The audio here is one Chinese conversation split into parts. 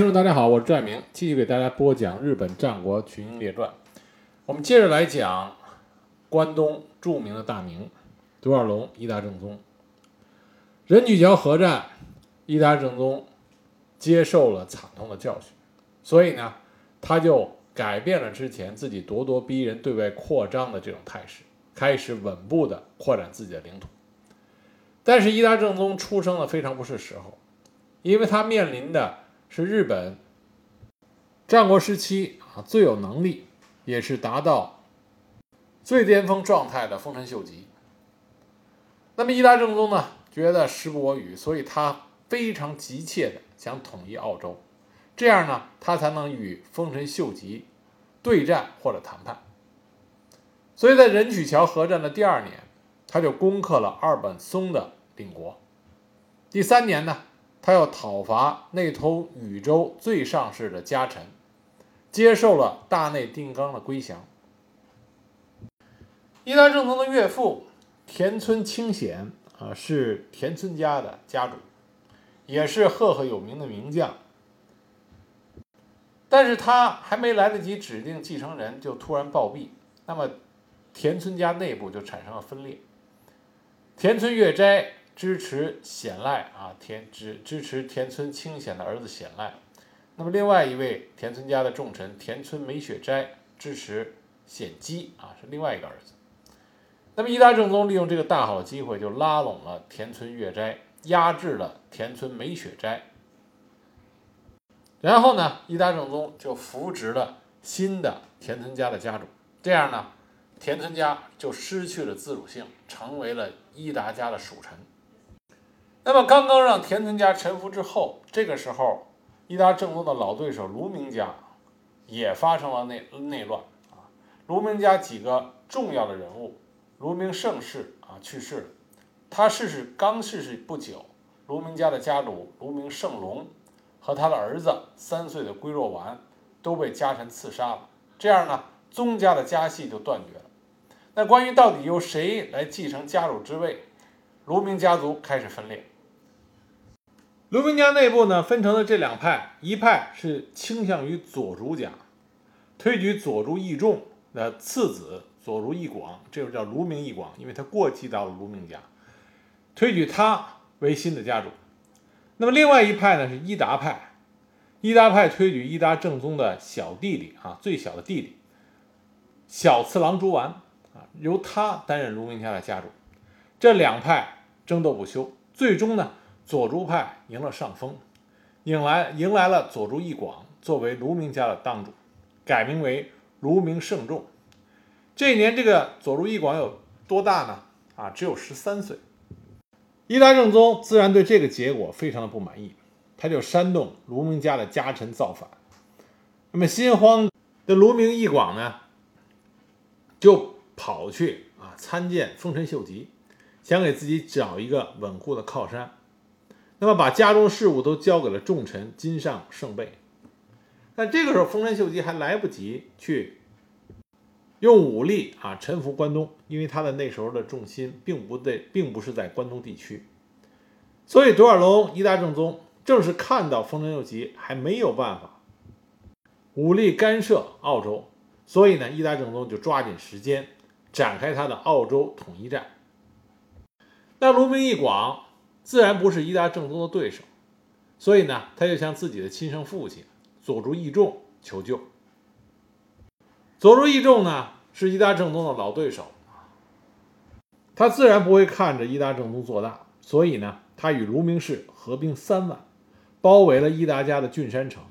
听众，大家好，我是拽明，继续给大家播讲日本战国群英列传。我们接着来讲关东著名的大名独眼龙伊达正宗。人举桥合战，伊达正宗接受了惨痛的教训，所以呢，他就改变了之前自己咄咄逼人、对外扩张的这种态势，开始稳步的扩展自己的领土。但是伊达正宗出生的非常不是时候，因为他面临的。是日本战国时期啊最有能力，也是达到最巅峰状态的丰臣秀吉。那么伊达政宗呢，觉得时不我与，所以他非常急切的想统一澳洲，这样呢，他才能与丰臣秀吉对战或者谈判。所以在人曲桥合战的第二年，他就攻克了二本松的领国。第三年呢？他要讨伐内通禹州最上士的家臣，接受了大内定纲的归降。伊达政宗的岳父田村清显啊，是田村家的家主，也是赫赫有名的名将。但是他还没来得及指定继承人，就突然暴毙，那么田村家内部就产生了分裂。田村月斋。支持显赖啊，田支支持田村清显的儿子显赖。那么另外一位田村家的重臣田村美雪斋支持显基啊，是另外一个儿子。那么伊达政宗利用这个大好机会，就拉拢了田村月斋，压制了田村美雪斋。然后呢，伊达政宗就扶植了新的田村家的家主，这样呢，田村家就失去了自主性，成为了伊达家的属臣。那么，刚刚让田村家臣服之后，这个时候，伊达政宗的老对手卢明家也发生了内内乱啊。卢明家几个重要的人物，卢明盛世啊去世了，他逝世刚逝世不久，卢明家的家主卢明盛隆和他的儿子三岁的龟若丸都被家臣刺杀了，这样呢，宗家的家系就断绝了。那关于到底由谁来继承家主之位，卢明家族开始分裂。卢明家内部呢，分成了这两派，一派是倾向于佐竹家，推举佐竹义重的次子佐竹义广，这就叫卢明义广，因为他过继到了卢明家，推举他为新的家主。那么另外一派呢是伊达派，伊达派推举伊达正宗的小弟弟啊，最小的弟弟小次郎竹丸啊，由他担任卢明家的家主。这两派争斗不休，最终呢。佐竹派赢了上风，迎来迎来了佐竹义广作为卢明家的当主，改名为卢明胜重。这一年，这个佐竹义广有多大呢？啊，只有十三岁。伊达正宗自然对这个结果非常的不满意，他就煽动卢明家的家臣造反。那么心慌的卢明义广呢，就跑去啊参见丰臣秀吉，想给自己找一个稳固的靠山。那么把家中事务都交给了重臣金上胜备，但这个时候丰臣秀吉还来不及去用武力啊臣服关东，因为他的那时候的重心并不在，并不是在关东地区，所以独眼龙伊达正宗正是看到丰臣秀吉还没有办法武力干涉澳洲，所以呢，伊达正宗就抓紧时间展开他的澳洲统一战。那卢明义广。自然不是伊达正宗的对手，所以呢，他就向自己的亲生父亲佐竹义重求救。佐竹义重呢是伊达正宗的老对手，他自然不会看着伊达正宗做大，所以呢，他与卢明氏合兵三万，包围了伊达家的郡山城。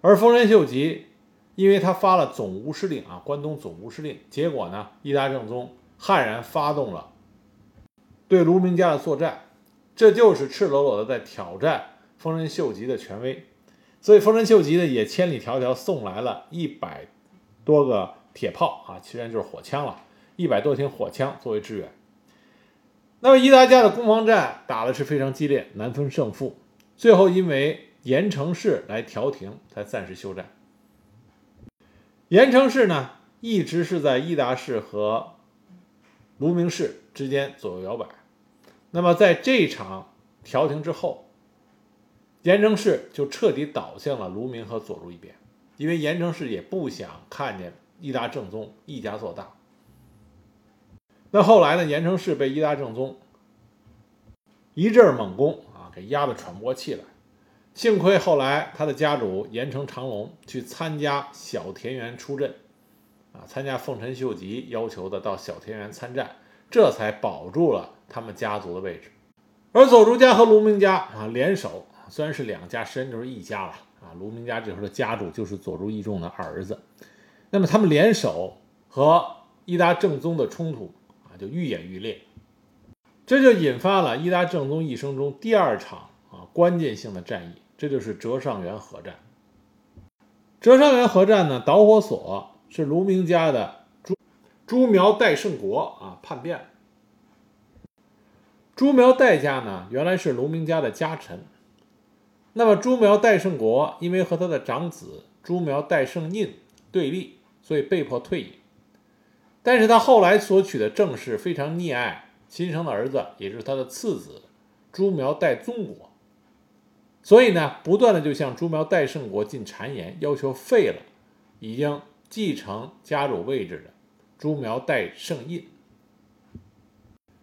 而丰臣秀吉，因为他发了总务司令啊，关东总务司令，结果呢，伊达正宗悍然发动了对卢明家的作战。这就是赤裸裸的在挑战丰臣秀吉的权威，所以丰臣秀吉呢也千里迢迢送来了一百多个铁炮啊，其实就是火枪了，一百多挺火枪作为支援。那么伊达家的攻防战打的是非常激烈，难分胜负，最后因为盐城氏来调停，才暂时休战。盐城氏呢一直是在伊达氏和卢明氏之间左右摇摆。那么，在这场调停之后，严城氏就彻底倒向了卢明和左儒一边，因为严城氏也不想看见伊达正宗一家做大。那后来呢，严城氏被伊达正宗一阵猛攻啊，给压得喘不过气来。幸亏后来他的家主严城长龙去参加小田园出阵，啊，参加丰臣秀吉要求的到小田园参战，这才保住了他们家族的位置。而左竹家和卢明家啊联手，虽然是两家，实际上就是一家了啊。卢明家这时候的家主就是左竹义重的儿子，那么他们联手和伊达正宗的冲突啊就愈演愈烈，这就引发了伊达正宗一生中第二场啊关键性的战役。这就是折上元合战。折上元合战呢，导火索是卢明家的朱苗代胜国啊叛变。朱苗代家呢，原来是卢明家的家臣。那么朱苗代胜国因为和他的长子朱苗代胜印对立，所以被迫退隐。但是他后来所娶的正室非常溺爱亲生的儿子，也就是他的次子朱苗代宗国。所以呢，不断的就向朱苗代胜国进谗言，要求废了已经继承家主位置的朱苗代胜印。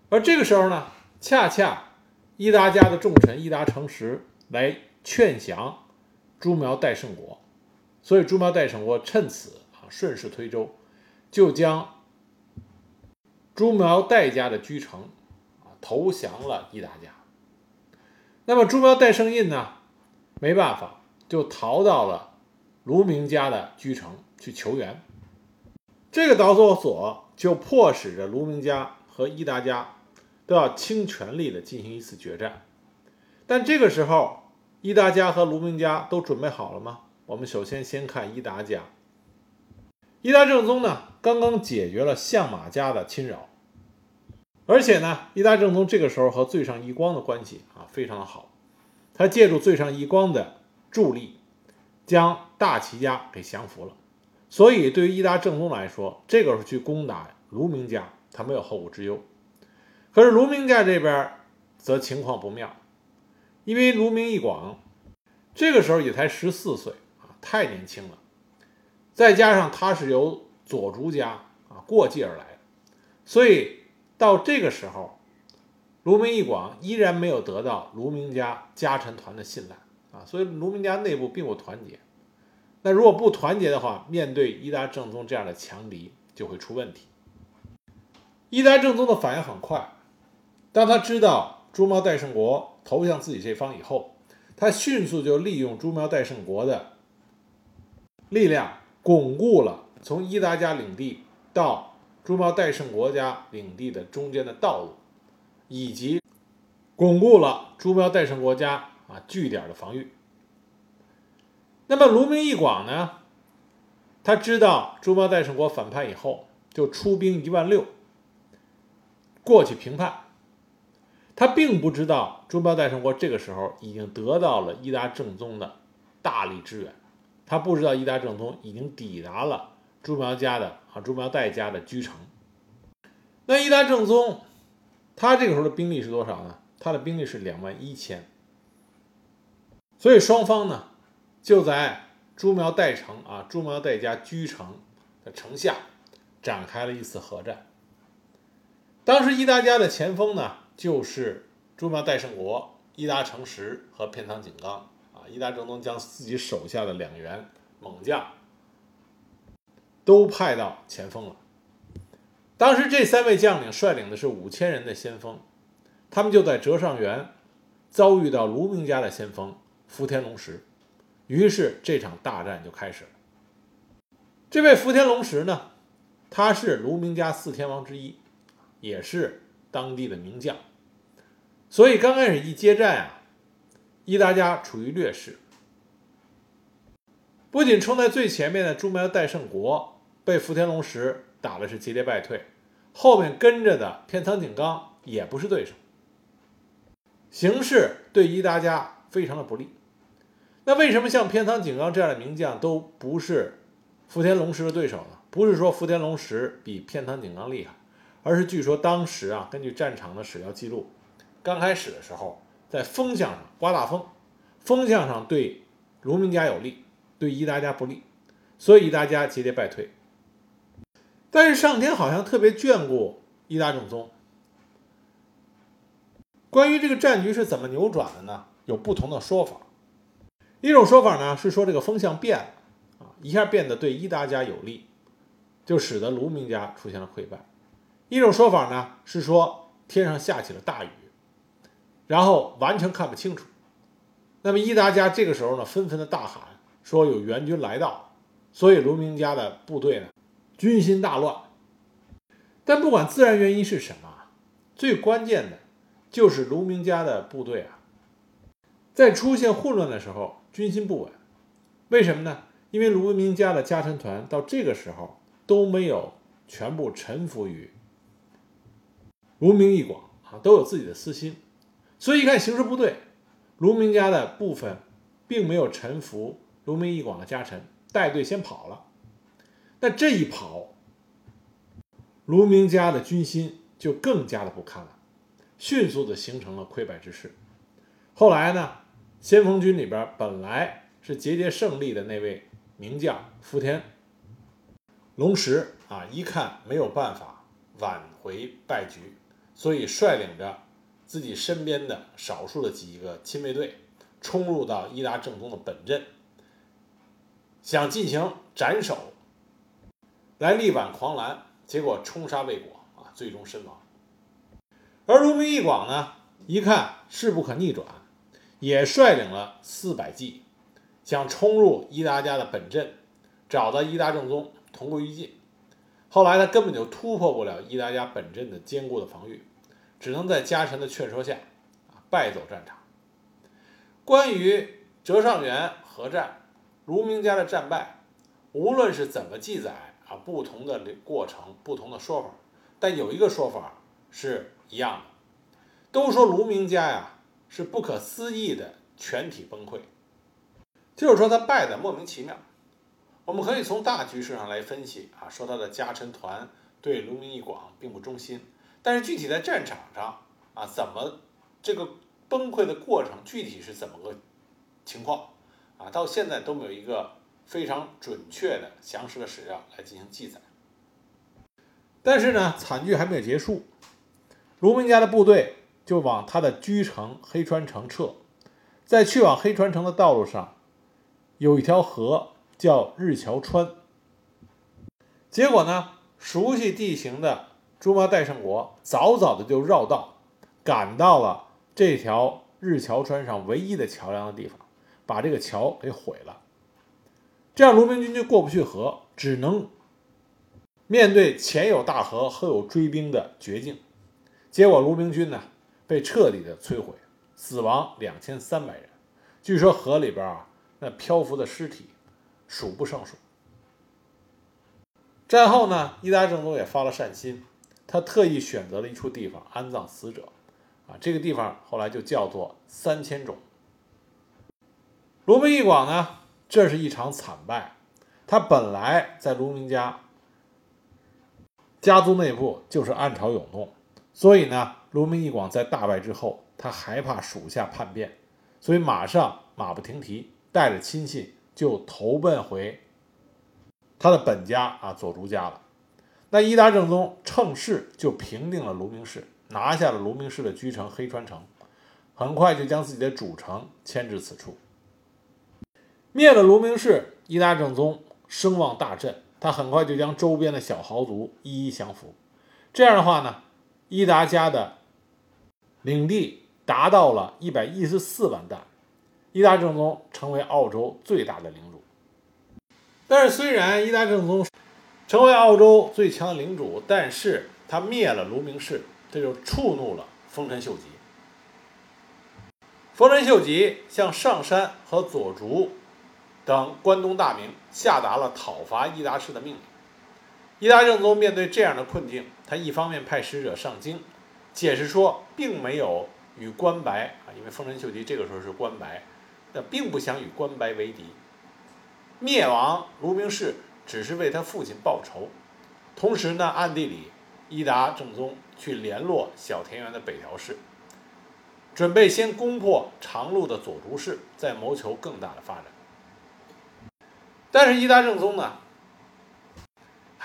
而这个时候呢，恰恰伊达家的重臣伊达成实来劝降朱苗代胜国，所以朱苗代胜国趁此啊顺势推舟，就将朱苗代家的居城啊投降了伊达家。那么朱苗代胜印呢，没办法，就逃到了卢明家的居城去求援。这个导火索就迫使着卢明家和伊达家都要倾全力的进行一次决战。但这个时候，伊达家和卢明家都准备好了吗？我们首先先看伊达家。伊达正宗呢，刚刚解决了相马家的侵扰。而且呢，伊达正宗这个时候和最上义光的关系啊非常的好，他借助最上义光的助力，将大齐家给降服了。所以对于伊达政宗来说，这个时候去攻打卢明家，他没有后顾之忧。可是卢明家这边则情况不妙，因为卢明义广这个时候也才十四岁啊，太年轻了，再加上他是由左竹家啊过继而来，所以。到这个时候，卢明义广依然没有得到卢明家家臣团的信赖啊，所以卢明家内部并不团结。那如果不团结的话，面对伊达正宗这样的强敌就会出问题。伊达正宗的反应很快，当他知道朱苗代胜国投向自己这方以后，他迅速就利用朱苗代胜国的力量，巩固了从伊达家领地到。朱苗代胜国家领地的中间的道路，以及巩固了朱苗代胜国家啊据点的防御。那么卢明义广呢？他知道朱苗代胜国反叛以后，就出兵一万六过去平叛。他并不知道朱苗代胜国这个时候已经得到了伊达正宗的大力支援，他不知道伊达正宗已经抵达了。朱苗家的啊，朱苗代家的居城。那伊达正宗，他这个时候的兵力是多少呢？他的兵力是两万一千。所以双方呢，就在朱苗代城啊，朱苗代家居城的城下展开了一次合战。当时伊达家的前锋呢，就是朱苗代胜国伊达成实和片仓景纲啊。伊达正宗将自己手下的两员猛将。都派到前锋了。当时这三位将领率领的是五千人的先锋，他们就在折上原遭遇到卢明家的先锋福田龙石，于是这场大战就开始了。这位福田龙石呢，他是卢明家四天王之一，也是当地的名将，所以刚开始一接战啊，伊达家处于劣势，不仅冲在最前面的朱苗代胜国。被福田龙石打的是节节败退，后面跟着的片仓景纲也不是对手，形势对伊达家非常的不利。那为什么像偏仓景纲这样的名将都不是福田龙石的对手呢？不是说福田龙石比偏仓景纲厉害，而是据说当时啊，根据战场的史料记录，刚开始的时候在风向上刮大风，风向上对卢明家有利，对伊达家不利，所以伊达家节节败退。但是上天好像特别眷顾伊达正宗。关于这个战局是怎么扭转的呢？有不同的说法。一种说法呢是说这个风向变了啊，一下变得对伊达家有利，就使得卢明家出现了溃败。一种说法呢是说天上下起了大雨，然后完全看不清楚。那么伊达家这个时候呢纷纷的大喊说有援军来到，所以卢明家的部队呢军心大乱。但不管自然原因是什么，最关键的就是卢明家的部队啊，在出现混乱的时候。军心不稳，为什么呢？因为卢明家的家臣团到这个时候都没有全部臣服于卢明义广啊，都有自己的私心，所以一看形势不对，卢明家的部分并没有臣服卢明义广的家臣，带队先跑了。那这一跑，卢明家的军心就更加的不堪了，迅速的形成了溃败之势。后来呢？先锋军里边本来是节节胜利的那位名将福田龙石啊，一看没有办法挽回败局，所以率领着自己身边的少数的几个亲卫队，冲入到伊达正宗的本阵，想进行斩首来力挽狂澜，结果冲杀未果啊，最终身亡。而卢明义广呢，一看势不可逆转。也率领了四百骑，想冲入伊达家的本阵，找到伊达正宗同归于尽。后来他根本就突破不了伊达家本阵的坚固的防御，只能在家臣的劝说下，败走战场。关于折上元合战，卢明家的战败，无论是怎么记载啊，不同的过程，不同的说法，但有一个说法是一样的，都说卢明家呀。是不可思议的全体崩溃，就是说他败的莫名其妙。我们可以从大局势上来分析啊，说他的家臣团对卢明义广并不忠心，但是具体在战场上啊，怎么这个崩溃的过程具体是怎么个情况啊，到现在都没有一个非常准确的详实的史料来进行记载。但是呢，惨剧还没有结束，卢明家的部队。就往他的居城黑川城撤，在去往黑川城的道路上，有一条河叫日桥川。结果呢，熟悉地形的朱麻代胜国早早的就绕道，赶到了这条日桥川上唯一的桥梁的地方，把这个桥给毁了。这样卢明军就过不去河，只能面对前有大河后有追兵的绝境。结果卢明军呢？被彻底的摧毁，死亡两千三百人。据说河里边啊，那漂浮的尸体数不胜数。战后呢，伊达政宗也发了善心，他特意选择了一处地方安葬死者，啊，这个地方后来就叫做三千冢。卢明义广呢，这是一场惨败。他本来在卢明家家族内部就是暗潮涌动，所以呢。卢明义广在大败之后，他害怕属下叛变，所以马上马不停蹄，带着亲信就投奔回他的本家啊左竹家了。那伊达正宗趁势就平定了卢明氏，拿下了卢明氏的居城黑川城，很快就将自己的主城迁至此处。灭了卢明氏，伊达正宗声望大振，他很快就将周边的小豪族一一降服。这样的话呢，伊达家的。领地达到了一百一十四万担，伊达正宗成为澳洲最大的领主。但是，虽然伊达正宗成为澳洲最强领主，但是他灭了卢明氏，这就触怒了丰臣秀吉。丰臣秀吉向上山和佐竹等关东大名下达了讨伐伊达氏的命令。伊达正宗面对这样的困境，他一方面派使者上京。解释说，并没有与关白啊，因为丰臣秀吉这个时候是关白，那并不想与关白为敌。灭亡卢明氏只是为他父亲报仇，同时呢，暗地里伊达正宗去联络小田园的北条氏，准备先攻破长路的左竹氏，再谋求更大的发展。但是伊达政宗呢，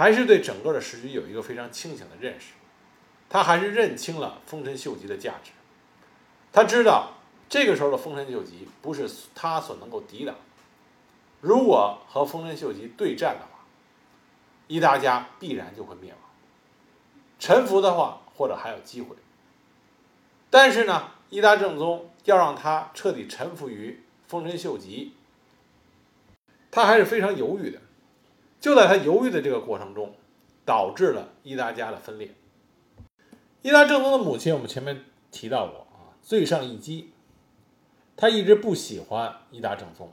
还是对整个的时局有一个非常清醒的认识，他还是认清了丰臣秀吉的价值。他知道这个时候的丰臣秀吉不是他所能够抵挡。如果和丰臣秀吉对战的话，伊达家必然就会灭亡。臣服的话，或者还有机会。但是呢，伊达政宗要让他彻底臣服于丰臣秀吉，他还是非常犹豫的。就在他犹豫的这个过程中，导致了伊达家的分裂。伊达正宗的母亲，我们前面提到过啊，最上义基，他一直不喜欢伊达正宗，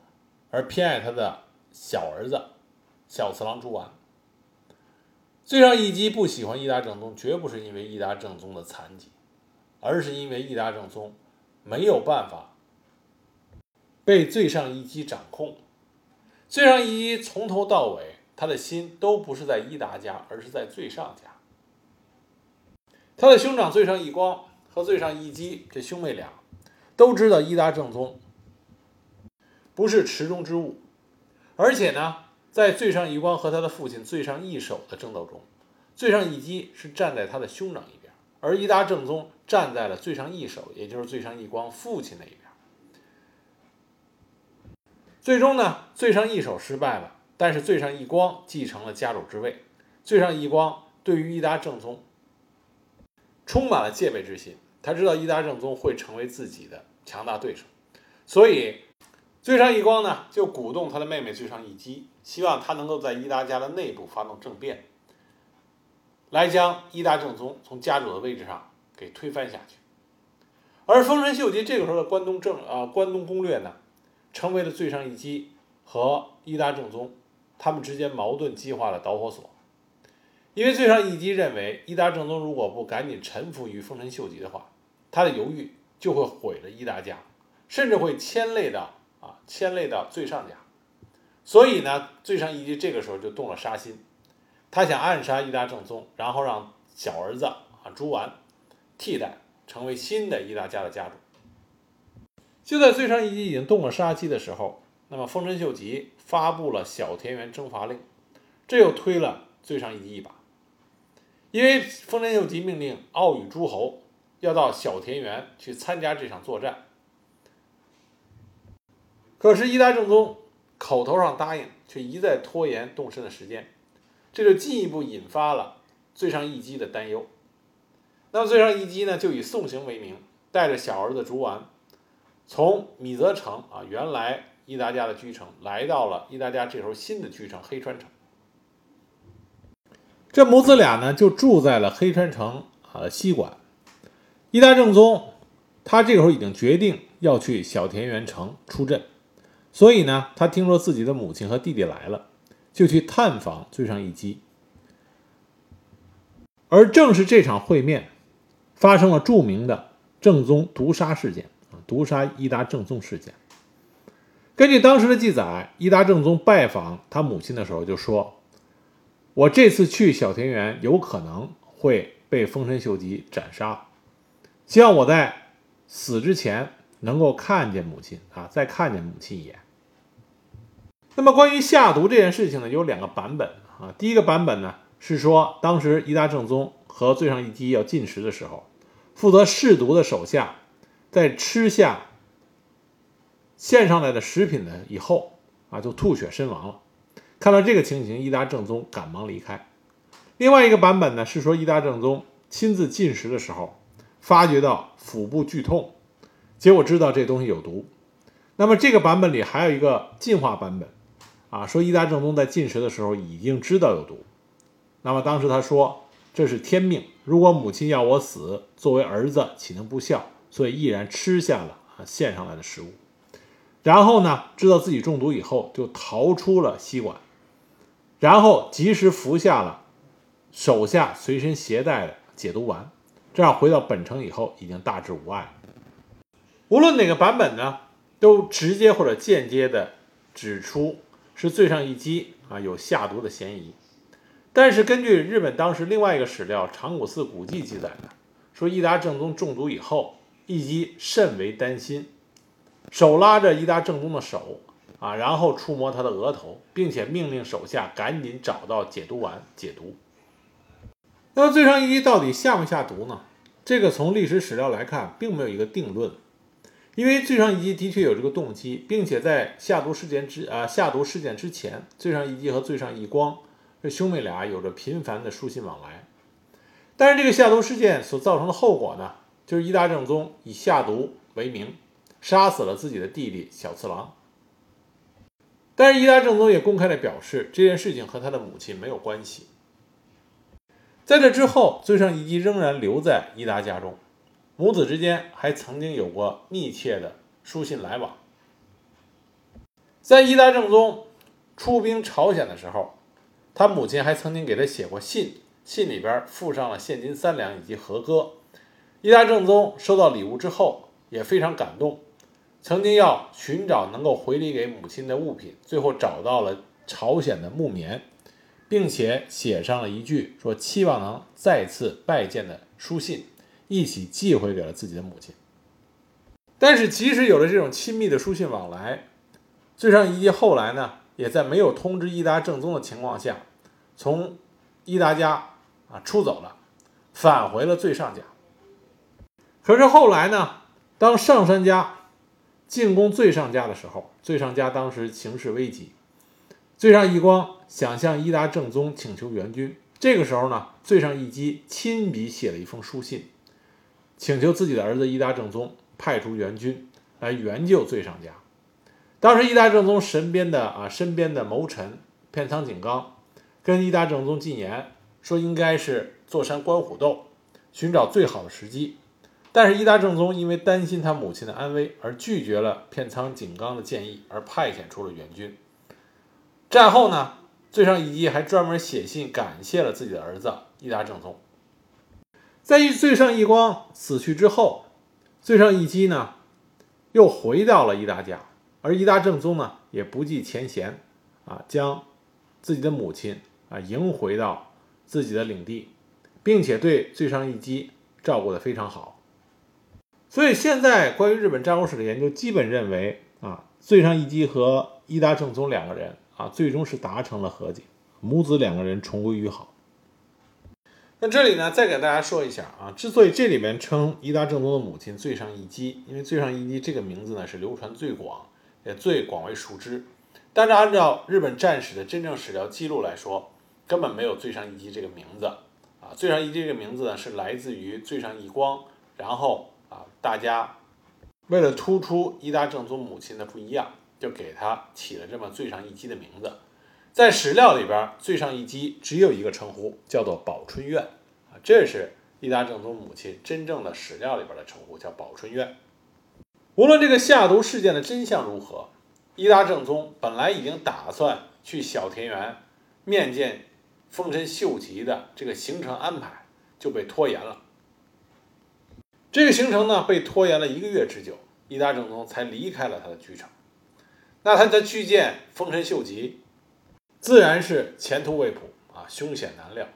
而偏爱他的小儿子小次郎竹丸。最上义基不喜欢伊达正宗，绝不是因为伊达正宗的残疾，而是因为伊达正宗没有办法被最上义基掌控。最上义基从头到尾，他的心都不是在伊达家，而是在最上家。他的兄长最上义光和最上义基这兄妹俩都知道伊达政宗不是池中之物，而且呢。在最上义光和他的父亲最上义守的争斗中，最上义基是站在他的兄长一边，而伊达政宗站在了最上义守，也就是最上义光父亲那一边。最终呢，最上义守失败了，但是最上义光继承了家主之位。最上义光对于伊达正宗充满了戒备之心，他知道伊达正宗会成为自己的强大对手，所以。最上义光呢，就鼓动他的妹妹最上义姬，希望他能够在伊达家的内部发动政变，来将伊达正宗从家主的位置上给推翻下去。而丰臣秀吉这个时候的关东政啊，关东攻略呢，成为了最上义姬和伊达正宗他们之间矛盾激化的导火索。因为最上义基认为，伊达政宗如果不赶紧臣服于丰臣秀吉的话，他的犹豫就会毁了伊达家，甚至会牵累到。啊，牵累到最上家，所以呢，最上义基这个时候就动了杀心，他想暗杀伊达政宗，然后让小儿子啊朱丸替代，成为新的伊达家的家主。就在最上义基已经动了杀机的时候，那么丰臣秀吉发布了小田园征伐令，这又推了最上义基一把，因为丰臣秀吉命令奥羽诸侯要到小田园去参加这场作战。可是伊达政宗口头上答应，却一再拖延动身的时间，这就进一步引发了最上义基的担忧。那么最上义基呢，就以送行为名，带着小儿子竹丸，从米泽城啊，原来伊达家的居城，来到了伊达家这时候新的居城黑川城。这母子俩呢，就住在了黑川城啊西馆。伊达正宗他这个时候已经决定要去小田园城出阵。所以呢，他听说自己的母亲和弟弟来了，就去探访最上一击。而正是这场会面，发生了著名的正宗毒杀事件啊，毒杀伊达正宗事件。根据当时的记载，伊达正宗拜访他母亲的时候就说：“我这次去小田园，有可能会被丰臣秀吉斩杀，希望我在死之前能够看见母亲啊，再看见母亲一眼。”那么关于下毒这件事情呢，有两个版本啊。第一个版本呢是说，当时伊达正宗和最上义基要进食的时候，负责试毒的手下在吃下献上来的食品呢以后啊，就吐血身亡了。看到这个情形，伊达正宗赶忙离开。另外一个版本呢是说，伊达正宗亲自进食的时候，发觉到腹部剧痛，结果知道这东西有毒。那么这个版本里还有一个进化版本。啊，说伊达正宗在进食的时候已经知道有毒，那么当时他说这是天命，如果母亲要我死，作为儿子岂能不孝？所以毅然吃下了啊献上来的食物，然后呢，知道自己中毒以后，就逃出了西馆，然后及时服下了手下随身携带的解毒丸，这样回到本城以后已经大致无碍。无论哪个版本呢，都直接或者间接的指出。是醉上一击啊，有下毒的嫌疑。但是根据日本当时另外一个史料《长谷寺古记》记载的，说伊达正宗中毒以后，义基甚为担心，手拉着伊达正宗的手啊，然后触摸他的额头，并且命令手下赶紧找到解毒丸解毒。那么罪上义基到底下没下毒呢？这个从历史史料来看，并没有一个定论。因为罪上义基的确有这个动机，并且在下毒事件之啊下毒事件之前，罪上义基和罪上一光这兄妹俩有着频繁的书信往来。但是这个下毒事件所造成的后果呢，就是伊达正宗以下毒为名，杀死了自己的弟弟小次郎。但是伊达正宗也公开的表示，这件事情和他的母亲没有关系。在这之后，罪上义基仍然留在伊达家中。母子之间还曾经有过密切的书信来往。在伊达正宗出兵朝鲜的时候，他母亲还曾经给他写过信，信里边附上了现金三两以及和歌。伊达正宗收到礼物之后也非常感动，曾经要寻找能够回礼给母亲的物品，最后找到了朝鲜的木棉，并且写上了一句说期望能再次拜见的书信。一起寄回给了自己的母亲。但是，即使有了这种亲密的书信往来，最上一基后来呢，也在没有通知伊达正宗的情况下，从伊达家啊出走了，返回了最上家。可是后来呢，当上山家进攻最上家的时候，最上家当时形势危急，最上义光想向伊达正宗请求援军。这个时候呢，最上义基亲笔写了一封书信。请求自己的儿子伊达正宗派出援军来援救最上家。当时伊达正宗身边的啊身边的谋臣片仓景纲跟伊达正宗进言说，应该是坐山观虎斗，寻找最好的时机。但是伊达正宗因为担心他母亲的安危，而拒绝了片仓景纲的建议，而派遣出了援军。战后呢，最上义基还专门写信感谢了自己的儿子伊达正宗。在最上义光死去之后，最上义基呢，又回到了伊达家，而伊达正宗呢，也不计前嫌，啊，将自己的母亲啊迎回到自己的领地，并且对最上义基照顾的非常好。所以现在关于日本战国史的研究，基本认为啊，最上义基和伊达政宗两个人啊，最终是达成了和解，母子两个人重归于好。那这里呢，再给大家说一下啊，之所以这里面称伊达政宗的母亲最上义基，因为最上义基这个名字呢是流传最广，也最广为熟知。但是按照日本战史的真正史料记录来说，根本没有最上义基这个名字啊。最上义基这个名字呢是来自于最上义光，然后啊，大家为了突出伊达正宗母亲的不一样，就给他起了这么最上一击的名字。在史料里边，最上一击只有一个称呼，叫做宝春院啊，这是伊达正宗母亲真正的史料里边的称呼，叫宝春院。无论这个下毒事件的真相如何，伊达正宗本来已经打算去小田园面见丰臣秀吉的这个行程安排就被拖延了。这个行程呢，被拖延了一个月之久，伊达政宗才离开了他的居城。那他在去见丰臣秀吉。自然是前途未卜啊，凶险难料。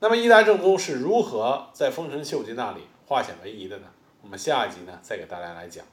那么伊达政宗是如何在丰臣秀吉那里化险为夷的呢？我们下一集呢再给大家来讲。